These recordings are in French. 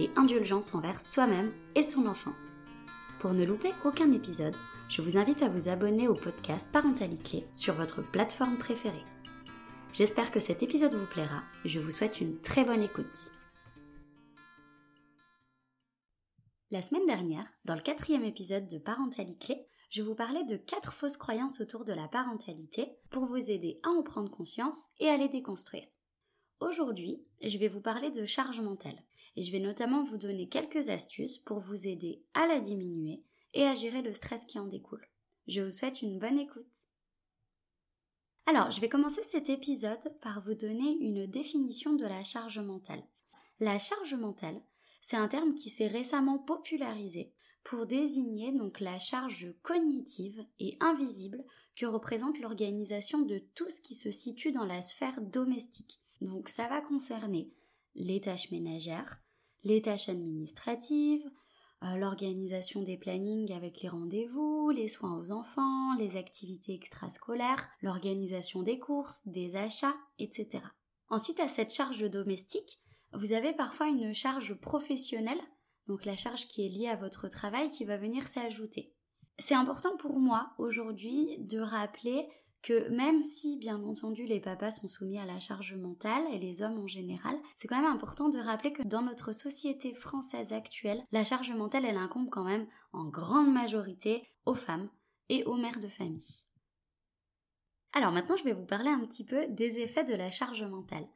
et indulgence envers soi-même et son enfant. Pour ne louper aucun épisode, je vous invite à vous abonner au podcast Parentalité sur votre plateforme préférée. J'espère que cet épisode vous plaira. Je vous souhaite une très bonne écoute. La semaine dernière, dans le quatrième épisode de Parentalité, je vous parlais de quatre fausses croyances autour de la parentalité pour vous aider à en prendre conscience et à les déconstruire. Aujourd'hui, je vais vous parler de charge mentale et je vais notamment vous donner quelques astuces pour vous aider à la diminuer et à gérer le stress qui en découle. Je vous souhaite une bonne écoute. Alors, je vais commencer cet épisode par vous donner une définition de la charge mentale. La charge mentale, c'est un terme qui s'est récemment popularisé pour désigner donc la charge cognitive et invisible que représente l'organisation de tout ce qui se situe dans la sphère domestique. Donc ça va concerner les tâches ménagères, les tâches administratives, euh, l'organisation des plannings avec les rendez-vous, les soins aux enfants, les activités extrascolaires, l'organisation des courses, des achats, etc. Ensuite, à cette charge domestique, vous avez parfois une charge professionnelle, donc la charge qui est liée à votre travail qui va venir s'ajouter. C'est important pour moi aujourd'hui de rappeler que même si, bien entendu, les papas sont soumis à la charge mentale et les hommes en général, c'est quand même important de rappeler que dans notre société française actuelle, la charge mentale, elle incombe quand même en grande majorité aux femmes et aux mères de famille. Alors maintenant, je vais vous parler un petit peu des effets de la charge mentale.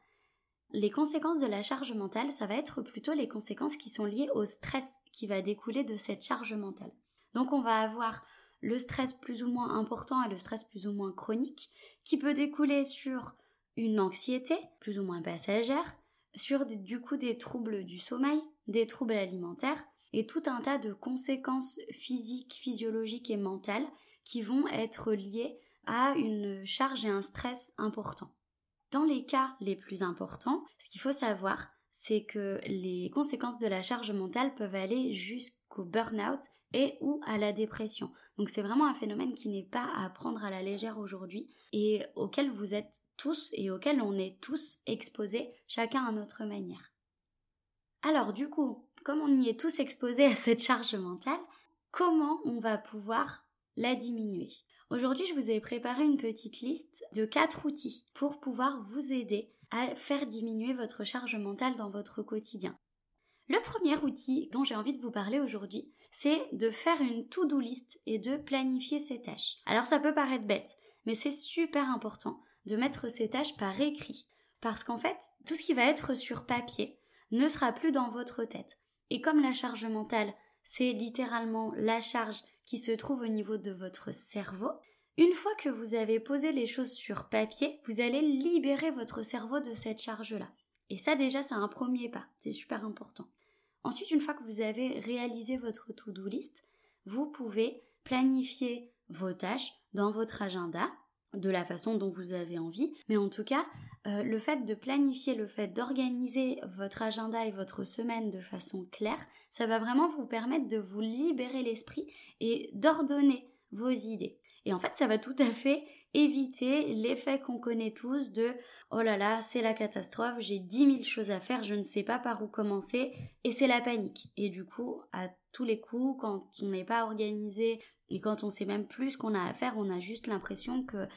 Les conséquences de la charge mentale, ça va être plutôt les conséquences qui sont liées au stress qui va découler de cette charge mentale. Donc on va avoir le stress plus ou moins important et le stress plus ou moins chronique, qui peut découler sur une anxiété plus ou moins passagère, sur du coup des troubles du sommeil, des troubles alimentaires et tout un tas de conséquences physiques, physiologiques et mentales qui vont être liées à une charge et un stress important. Dans les cas les plus importants, ce qu'il faut savoir, c'est que les conséquences de la charge mentale peuvent aller jusqu'au burn-out et ou à la dépression. Donc c'est vraiment un phénomène qui n'est pas à prendre à la légère aujourd'hui et auquel vous êtes tous et auquel on est tous exposés, chacun à notre manière. Alors du coup, comme on y est tous exposés à cette charge mentale, comment on va pouvoir la diminuer? Aujourd'hui, je vous ai préparé une petite liste de quatre outils pour pouvoir vous aider à faire diminuer votre charge mentale dans votre quotidien. Le premier outil dont j'ai envie de vous parler aujourd'hui, c'est de faire une to-do list et de planifier ses tâches. Alors ça peut paraître bête, mais c'est super important de mettre ces tâches par écrit. Parce qu'en fait, tout ce qui va être sur papier ne sera plus dans votre tête. Et comme la charge mentale, c'est littéralement la charge qui se trouve au niveau de votre cerveau, une fois que vous avez posé les choses sur papier, vous allez libérer votre cerveau de cette charge-là. Et ça déjà, c'est un premier pas, c'est super important. Ensuite, une fois que vous avez réalisé votre to-do list, vous pouvez planifier vos tâches dans votre agenda de la façon dont vous avez envie. Mais en tout cas, euh, le fait de planifier, le fait d'organiser votre agenda et votre semaine de façon claire, ça va vraiment vous permettre de vous libérer l'esprit et d'ordonner vos idées. Et en fait, ça va tout à fait éviter l'effet qu'on connaît tous de oh là là, c'est la catastrophe, j'ai dix mille choses à faire, je ne sais pas par où commencer, et c'est la panique. Et du coup, à tous les coups, quand on n'est pas organisé et quand on sait même plus ce qu'on a à faire, on a juste l'impression que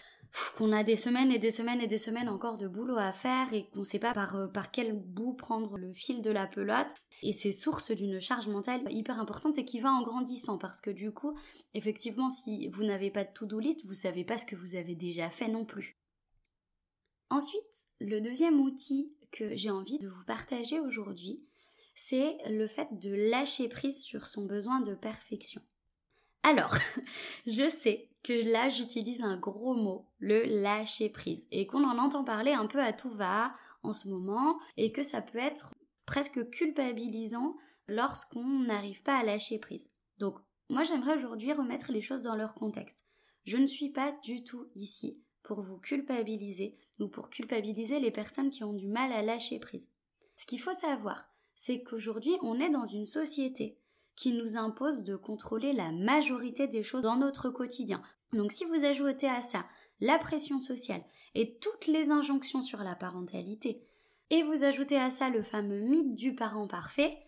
qu'on a des semaines et des semaines et des semaines encore de boulot à faire et qu'on ne sait pas par, euh, par quel bout prendre le fil de la pelote. Et c'est source d'une charge mentale hyper importante et qui va en grandissant parce que du coup, effectivement, si vous n'avez pas de to-do list, vous savez pas ce que vous avez déjà fait non plus. Ensuite, le deuxième outil que j'ai envie de vous partager aujourd'hui, c'est le fait de lâcher prise sur son besoin de perfection. Alors, je sais que là j'utilise un gros mot, le lâcher prise, et qu'on en entend parler un peu à tout va en ce moment, et que ça peut être presque culpabilisant lorsqu'on n'arrive pas à lâcher prise. Donc, moi j'aimerais aujourd'hui remettre les choses dans leur contexte. Je ne suis pas du tout ici pour vous culpabiliser ou pour culpabiliser les personnes qui ont du mal à lâcher prise. Ce qu'il faut savoir, c'est qu'aujourd'hui on est dans une société qui nous impose de contrôler la majorité des choses dans notre quotidien. Donc si vous ajoutez à ça la pression sociale et toutes les injonctions sur la parentalité, et vous ajoutez à ça le fameux mythe du parent parfait,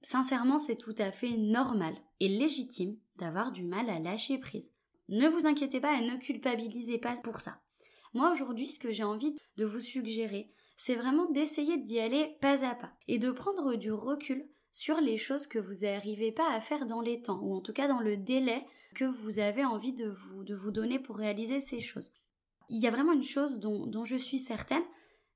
sincèrement c'est tout à fait normal et légitime d'avoir du mal à lâcher prise. Ne vous inquiétez pas et ne culpabilisez pas pour ça. Moi aujourd'hui ce que j'ai envie de vous suggérer, c'est vraiment d'essayer d'y aller pas à pas et de prendre du recul sur les choses que vous n'arrivez pas à faire dans les temps, ou en tout cas dans le délai que vous avez envie de vous, de vous donner pour réaliser ces choses. Il y a vraiment une chose dont, dont je suis certaine,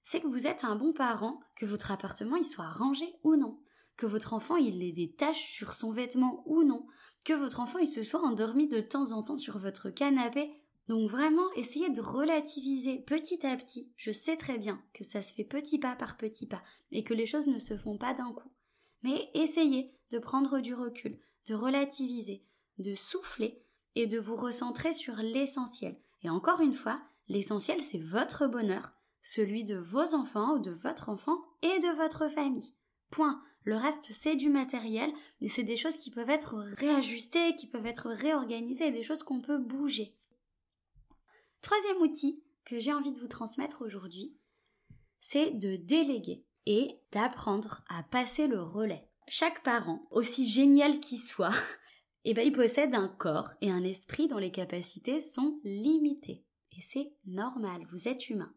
c'est que vous êtes un bon parent, que votre appartement il soit rangé ou non, que votre enfant il ait des taches sur son vêtement ou non, que votre enfant il se soit endormi de temps en temps sur votre canapé. Donc vraiment, essayez de relativiser petit à petit. Je sais très bien que ça se fait petit pas par petit pas et que les choses ne se font pas d'un coup. Mais essayez de prendre du recul, de relativiser, de souffler et de vous recentrer sur l'essentiel. Et encore une fois, l'essentiel c'est votre bonheur, celui de vos enfants ou de votre enfant et de votre famille. Point. Le reste, c'est du matériel et c'est des choses qui peuvent être réajustées, qui peuvent être réorganisées, des choses qu'on peut bouger. Troisième outil que j'ai envie de vous transmettre aujourd'hui, c'est de déléguer et d'apprendre à passer le relais. Chaque parent, aussi génial qu'il soit, eh ben, il possède un corps et un esprit dont les capacités sont limitées. Et c'est normal, vous êtes humain.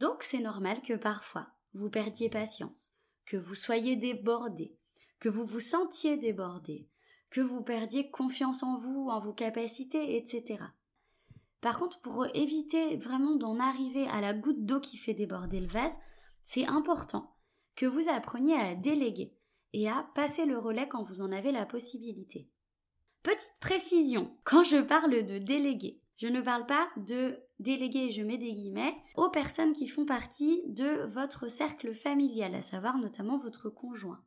Donc c'est normal que parfois vous perdiez patience, que vous soyez débordé, que vous vous sentiez débordé, que vous perdiez confiance en vous, en vos capacités, etc. Par contre, pour éviter vraiment d'en arriver à la goutte d'eau qui fait déborder le vase, c'est important que vous appreniez à déléguer et à passer le relais quand vous en avez la possibilité. Petite précision, quand je parle de déléguer, je ne parle pas de déléguer, je mets des guillemets, aux personnes qui font partie de votre cercle familial, à savoir notamment votre conjoint.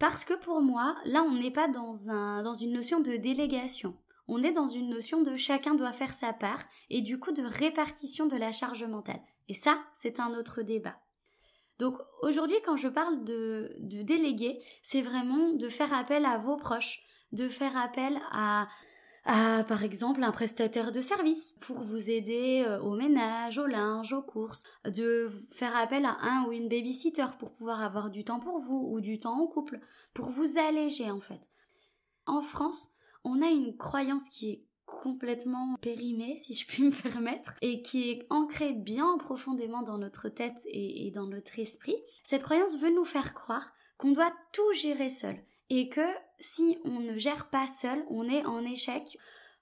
Parce que pour moi, là, on n'est pas dans, dans une notion de délégation. On est dans une notion de chacun doit faire sa part et du coup de répartition de la charge mentale. Et ça, c'est un autre débat. Donc aujourd'hui, quand je parle de, de déléguer, c'est vraiment de faire appel à vos proches, de faire appel à, à, par exemple, un prestataire de service pour vous aider euh, au ménage, au linge, aux courses, de faire appel à un ou une babysitter pour pouvoir avoir du temps pour vous ou du temps en couple, pour vous alléger en fait. En France, on a une croyance qui est complètement périmé, si je puis me permettre, et qui est ancré bien profondément dans notre tête et, dans notre esprit, cette croyance veut nous faire croire qu'on doit tout gérer seul et que si on ne gère pas seul, on est en échec.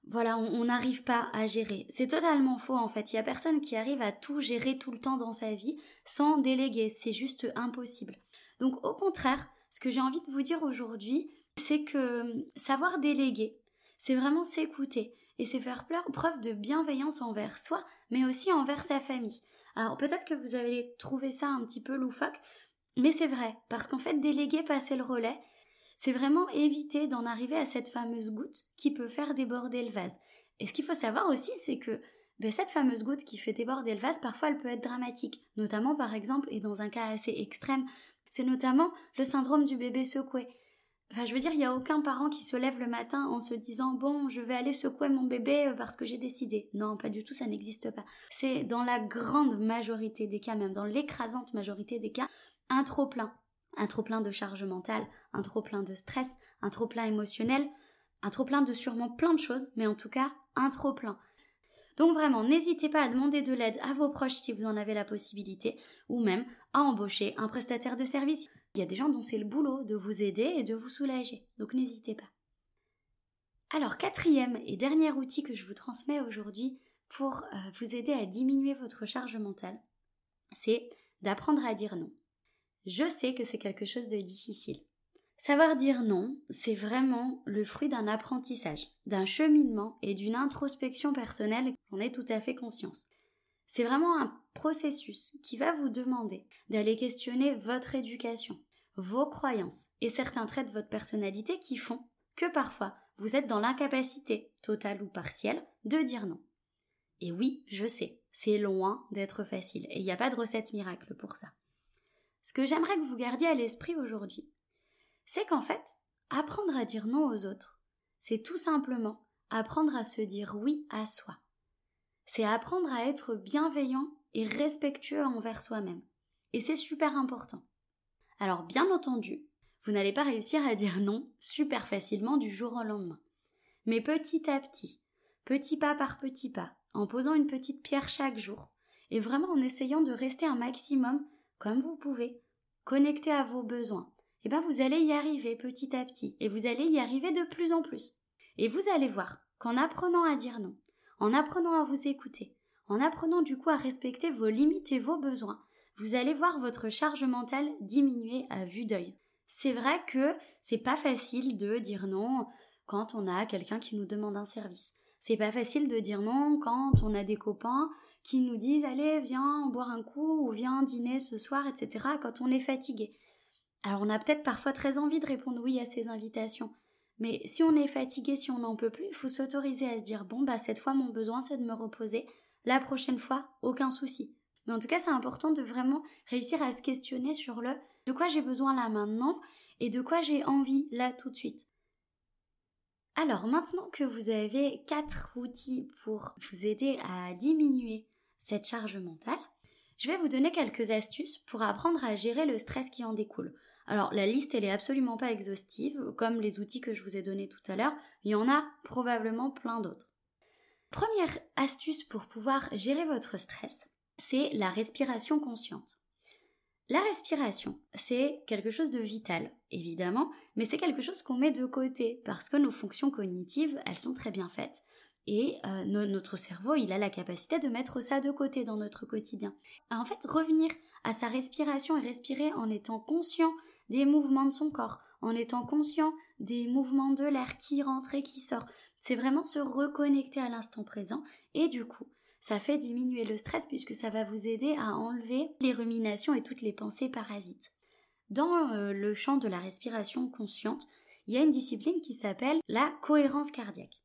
Voilà, on n'arrive pas à gérer. C'est totalement faux en fait. Il y a personne qui arrive à tout gérer tout le temps dans sa vie sans déléguer. C'est juste impossible. Donc au contraire, ce que j'ai envie de vous dire aujourd'hui, c'est que savoir déléguer, c'est vraiment s'écouter et c'est faire preuve de bienveillance envers soi, mais aussi envers sa famille. Alors peut-être que vous allez trouver ça un petit peu loufoque, mais c'est vrai, parce qu'en fait, déléguer, passer le relais, c'est vraiment éviter d'en arriver à cette fameuse goutte qui peut faire déborder le vase. Et ce qu'il faut savoir aussi, c'est que ben, cette fameuse goutte qui fait déborder le vase, parfois elle peut être dramatique. Notamment, par exemple, et dans un cas assez extrême, c'est notamment le syndrome du bébé secoué. Enfin, je veux dire, il n'y a aucun parent qui se lève le matin en se disant bon, je vais aller secouer mon bébé euh, parce que j'ai décidé. Non, pas du tout, ça n'existe pas. C'est dans la grande majorité des cas, même dans l'écrasante majorité des cas, un trop plein. Un trop plein de charge mentale, un trop plein de stress, un trop plein émotionnel, un trop plein de sûrement plein de choses, mais en tout cas, un trop plein. Donc vraiment, n'hésitez pas à demander de l'aide à vos proches si vous en avez la possibilité, ou même à embaucher un prestataire de service. Il y a des gens dont c'est le boulot de vous aider et de vous soulager, donc n'hésitez pas. Alors, quatrième et dernier outil que je vous transmets aujourd'hui pour euh, vous aider à diminuer votre charge mentale, c'est d'apprendre à dire non. Je sais que c'est quelque chose de difficile. Savoir dire non, c'est vraiment le fruit d'un apprentissage, d'un cheminement et d'une introspection personnelle, j'en ai tout à fait conscience. C'est vraiment un processus qui va vous demander d'aller questionner votre éducation, vos croyances et certains traits de votre personnalité qui font que parfois vous êtes dans l'incapacité, totale ou partielle, de dire non. Et oui, je sais, c'est loin d'être facile et il n'y a pas de recette miracle pour ça. Ce que j'aimerais que vous gardiez à l'esprit aujourd'hui, c'est qu'en fait, apprendre à dire non aux autres, c'est tout simplement apprendre à se dire oui à soi. C'est apprendre à être bienveillant et respectueux envers soi-même. Et c'est super important. Alors bien entendu, vous n'allez pas réussir à dire non super facilement du jour au lendemain. Mais petit à petit, petit pas par petit pas, en posant une petite pierre chaque jour, et vraiment en essayant de rester un maximum, comme vous pouvez, connecté à vos besoins, et eh bien vous allez y arriver petit à petit, et vous allez y arriver de plus en plus. Et vous allez voir qu'en apprenant à dire non, en apprenant à vous écouter, en apprenant du coup à respecter vos limites et vos besoins, vous allez voir votre charge mentale diminuer à vue d'œil. C'est vrai que c'est pas facile de dire non quand on a quelqu'un qui nous demande un service. C'est pas facile de dire non quand on a des copains qui nous disent allez viens boire un coup ou viens dîner ce soir etc quand on est fatigué. Alors on a peut-être parfois très envie de répondre oui à ces invitations. Mais si on est fatigué, si on n'en peut plus, il faut s'autoriser à se dire bon bah cette fois mon besoin c'est de me reposer, la prochaine fois aucun souci. Mais en tout cas c'est important de vraiment réussir à se questionner sur le de quoi j'ai besoin là maintenant et de quoi j'ai envie là tout de suite? Alors maintenant que vous avez quatre outils pour vous aider à diminuer cette charge mentale, je vais vous donner quelques astuces pour apprendre à gérer le stress qui en découle. Alors la liste elle est absolument pas exhaustive, comme les outils que je vous ai donnés tout à l'heure, il y en a probablement plein d'autres. Première astuce pour pouvoir gérer votre stress, c'est la respiration consciente. La respiration, c'est quelque chose de vital, évidemment, mais c'est quelque chose qu'on met de côté parce que nos fonctions cognitives, elles sont très bien faites. Et euh, notre cerveau, il a la capacité de mettre ça de côté dans notre quotidien. En fait, revenir à sa respiration et respirer en étant conscient des mouvements de son corps, en étant conscient des mouvements de l'air qui rentre et qui sort. C'est vraiment se reconnecter à l'instant présent et du coup, ça fait diminuer le stress puisque ça va vous aider à enlever les ruminations et toutes les pensées parasites. Dans euh, le champ de la respiration consciente, il y a une discipline qui s'appelle la cohérence cardiaque.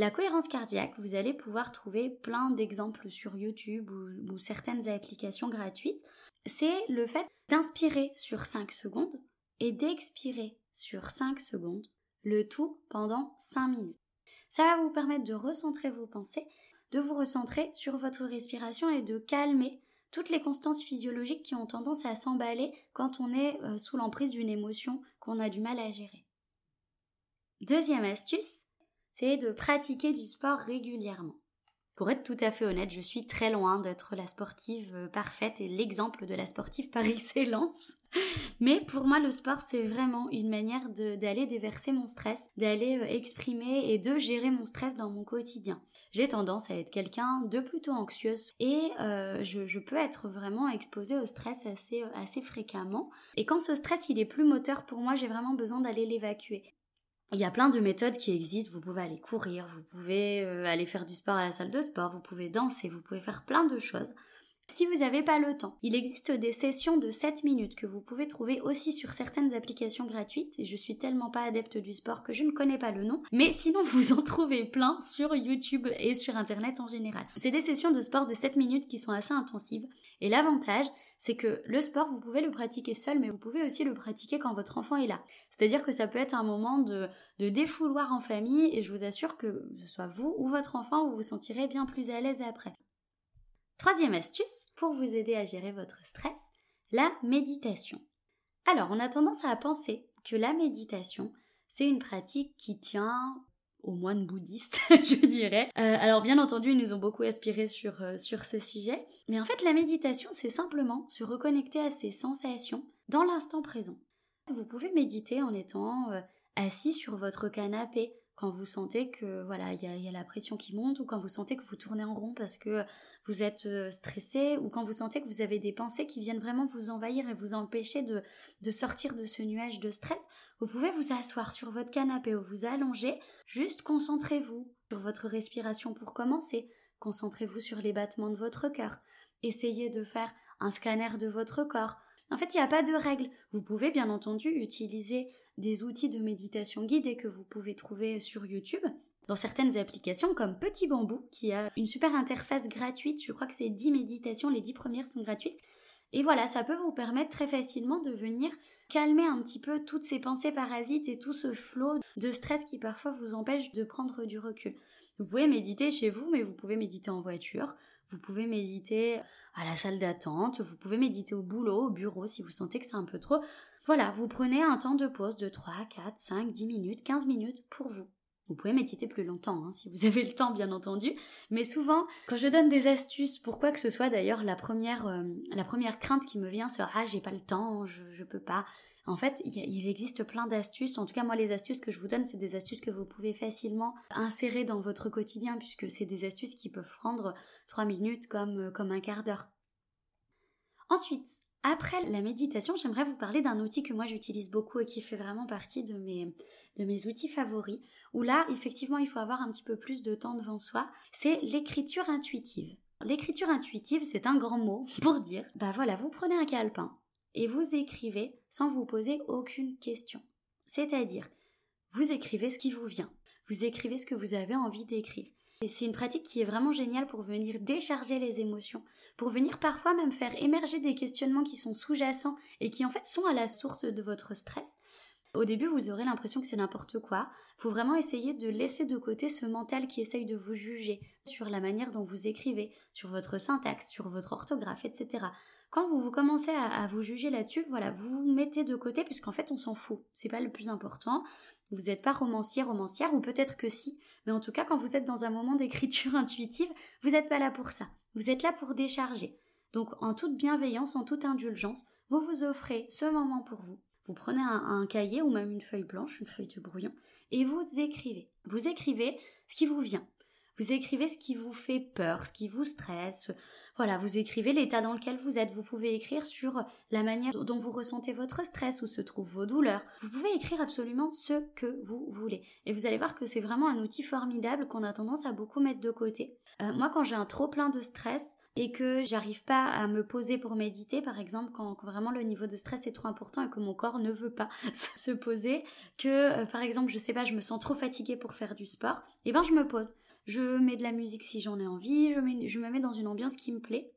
La cohérence cardiaque, vous allez pouvoir trouver plein d'exemples sur YouTube ou, certaines applications gratuites c'est le fait d'inspirer sur 5 secondes et d'expirer sur 5 secondes, le tout pendant 5 minutes. Ça va vous permettre de recentrer vos pensées, de vous recentrer sur votre respiration et de calmer toutes les constances physiologiques qui ont tendance à s'emballer quand on est euh, sous l'emprise d'une émotion qu'on a du mal à gérer. Deuxième astuce, c'est de pratiquer du sport régulièrement. Pour être tout à fait honnête, je suis très loin d'être la sportive euh, parfaite et l'exemple de la sportive par excellence. Mais pour moi, le sport, c'est vraiment une manière d'aller déverser mon stress, d'aller euh, exprimer et de gérer mon stress dans mon quotidien. J'ai tendance à être quelqu'un de plutôt anxieuse et euh, je, je, peux être vraiment exposée au stress assez, assez fréquemment. Et quand ce stress, il est plus moteur pour moi, j'ai vraiment besoin d'aller l'évacuer. Il y a plein de méthodes qui existent. Vous pouvez aller courir, vous pouvez euh, aller faire du sport à la salle de sport, vous pouvez danser, vous pouvez faire plein de choses. Si vous n'avez pas le temps, il existe des sessions de 7 minutes que vous pouvez trouver aussi sur certaines applications gratuites. Et je suis tellement pas adepte du sport que je ne connais pas le nom. Mais sinon, vous en trouvez plein sur YouTube et sur Internet en général. C'est des sessions de sport de 7 minutes qui sont assez intensives. Et l'avantage, c'est que le sport, vous pouvez le pratiquer seul, mais vous pouvez aussi le pratiquer quand votre enfant est là. C'est-à-dire que ça peut être un moment de, de défouloir en famille, et je vous assure que ce soit vous ou votre enfant, vous vous sentirez bien plus à l'aise après. Troisième astuce, pour vous aider à gérer votre stress, la méditation. Alors, on a tendance à penser que la méditation, c'est une pratique qui tient aux moines bouddhistes, je dirais. Euh, alors bien entendu, ils nous ont beaucoup aspiré sur, euh, sur ce sujet. Mais en fait, la méditation, c'est simplement se reconnecter à ses sensations dans l'instant présent. Vous pouvez méditer en étant euh, assis sur votre canapé, quand vous sentez que voilà il y a, la pression qui monte ou quand vous sentez que vous tournez en rond parce que vous êtes stressé ou quand vous sentez que vous avez des pensées qui viennent vraiment vous envahir et vous empêcher de, de sortir de ce nuage de stress, vous pouvez vous asseoir sur votre canapé ou vous allonger, juste concentrez-vous sur votre respiration pour commencer, concentrez-vous sur les battements de votre cœur, essayez de faire un scanner de votre corps, En fait, il n'y a pas de règles. Vous pouvez bien entendu utiliser des outils de méditation guidée que vous pouvez trouver sur YouTube dans certaines applications comme Petit Bambou qui a une super interface gratuite. Je crois que c'est 10 méditations, les 10 premières sont gratuites. Et voilà, ça peut vous permettre très facilement de venir calmer un petit peu toutes ces pensées parasites et tout ce flot de stress qui parfois vous empêche de prendre du recul. Vous pouvez méditer chez vous, mais vous pouvez méditer en voiture, vous pouvez méditer à la salle d'attente, vous pouvez méditer au boulot, au bureau si vous sentez que c'est un peu trop. Voilà, vous prenez un temps de pause de 3, 4, 5, 10 minutes, 15 minutes pour vous. Vous pouvez méditer plus longtemps, hein, si vous avez le temps, bien entendu. Mais souvent, quand je donne des astuces, pour quoi que ce soit, d'ailleurs, la première, euh, la première crainte qui me vient, c'est ah j'ai pas le temps, je, je peux pas. En fait, il existe plein d'astuces. En tout cas, moi, les astuces que je vous donne, c'est des astuces que vous pouvez facilement insérer dans votre quotidien, puisque c'est des astuces qui peuvent prendre trois minutes comme, comme un quart d'heure. Ensuite, après la méditation, j'aimerais vous parler d'un outil que moi j'utilise beaucoup et qui fait vraiment partie de mes, outils favoris, où là, effectivement, il faut avoir un petit peu plus de temps devant soi, c'est l'écriture intuitive. L'écriture intuitive, c'est un grand mot pour dire, bah voilà, vous prenez un calepin et vous écrivez sans vous poser aucune question. C'est-à-dire, vous écrivez ce qui vous vient, vous écrivez ce que vous avez envie d'écrire. Et c'est une pratique qui est vraiment géniale pour venir décharger les émotions, pour venir parfois même faire émerger des questionnements qui sont sous-jacents et qui en fait sont à la source de votre stress, au début, vous aurez l'impression que c'est n'importe quoi. Faut vraiment essayer de laisser de côté ce mental qui essaye de vous juger sur la manière dont vous écrivez, sur votre syntaxe, sur votre orthographe, etc. Quand vous, vous commencez à, vous juger là-dessus, voilà, vous vous mettez de côté puisqu'en fait on s'en fout. C'est pas le plus important. Vous n'êtes pas romancier, romancière, ou peut-être que si, mais en tout cas, quand vous êtes dans un moment d'écriture intuitive, vous n'êtes pas là pour ça. Vous êtes là pour décharger. Donc, en toute bienveillance, en toute indulgence, vous vous offrez ce moment pour vous. Vous prenez un, cahier ou même une feuille blanche, une feuille de brouillon, et vous écrivez. Vous écrivez ce qui vous vient. Vous écrivez ce qui vous fait peur, ce qui vous stresse. Voilà, vous écrivez l'état dans lequel vous êtes. Vous pouvez écrire sur la manière dont vous ressentez votre stress, où se trouvent vos douleurs. Vous pouvez écrire absolument ce que vous voulez. Et vous allez voir que c'est vraiment un outil formidable qu'on a tendance à beaucoup mettre de côté. Euh, moi, quand j'ai un trop plein de stress, et que j'arrive pas à me poser pour méditer, par exemple, quand, vraiment le niveau de stress est trop important et que mon corps ne veut pas se poser, que euh, par exemple, je sais pas, je me sens trop fatiguée pour faire du sport, et eh ben je me pose. Je mets de la musique si j'en ai envie, je, me mets dans une ambiance qui me plaît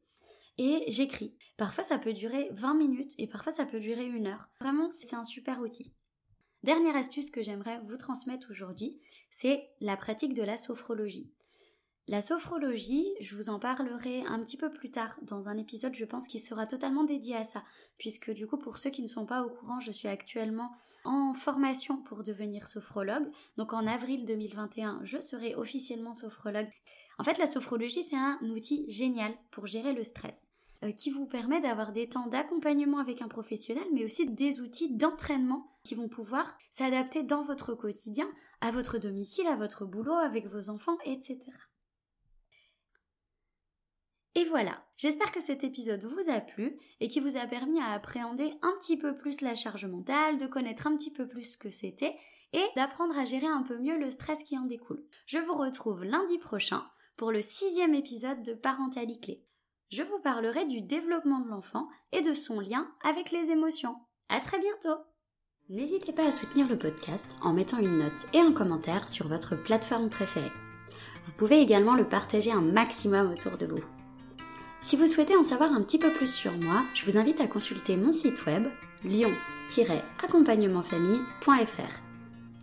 et j'écris. Parfois ça peut durer 20 minutes et parfois ça peut durer une heure. Vraiment, c'est un super outil. Dernière astuce que j'aimerais vous transmettre aujourd'hui, c'est la pratique de la sophrologie. La sophrologie, je vous en parlerai un petit peu plus tard dans un épisode, je pense, qui sera totalement dédié à ça, puisque du coup, pour ceux qui ne sont pas au courant, je suis actuellement en formation pour devenir sophrologue. Donc en avril 2021, je serai officiellement sophrologue. En fait, la sophrologie, c'est un outil génial pour gérer le stress euh, qui vous permet d'avoir des temps d'accompagnement avec un professionnel, mais aussi des outils d'entraînement qui vont pouvoir s'adapter dans votre quotidien, à votre domicile, à votre boulot, avec vos enfants, etc. Et voilà, j'espère que cet épisode vous a plu et qui vous a permis à appréhender un petit peu plus la charge mentale, de connaître un petit peu plus ce que c'était et d'apprendre à gérer un peu mieux le stress qui en découle. Je vous retrouve lundi prochain pour le sixième épisode de Parentalité Clé. Je vous parlerai du développement de l'enfant et de son lien avec les émotions. À très bientôt! N'hésitez pas à soutenir le podcast en mettant une note et un commentaire sur votre plateforme préférée. Vous pouvez également le partager un maximum autour de vous. Si vous souhaitez en savoir un petit peu plus sur moi, je vous invite à consulter mon site web lion-accompagnementfamille.fr.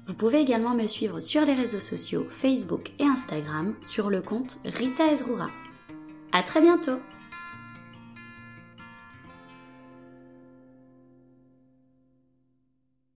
Vous pouvez également me suivre sur les réseaux sociaux Facebook et Instagram sur le compte Rita Ezrura. À très bientôt!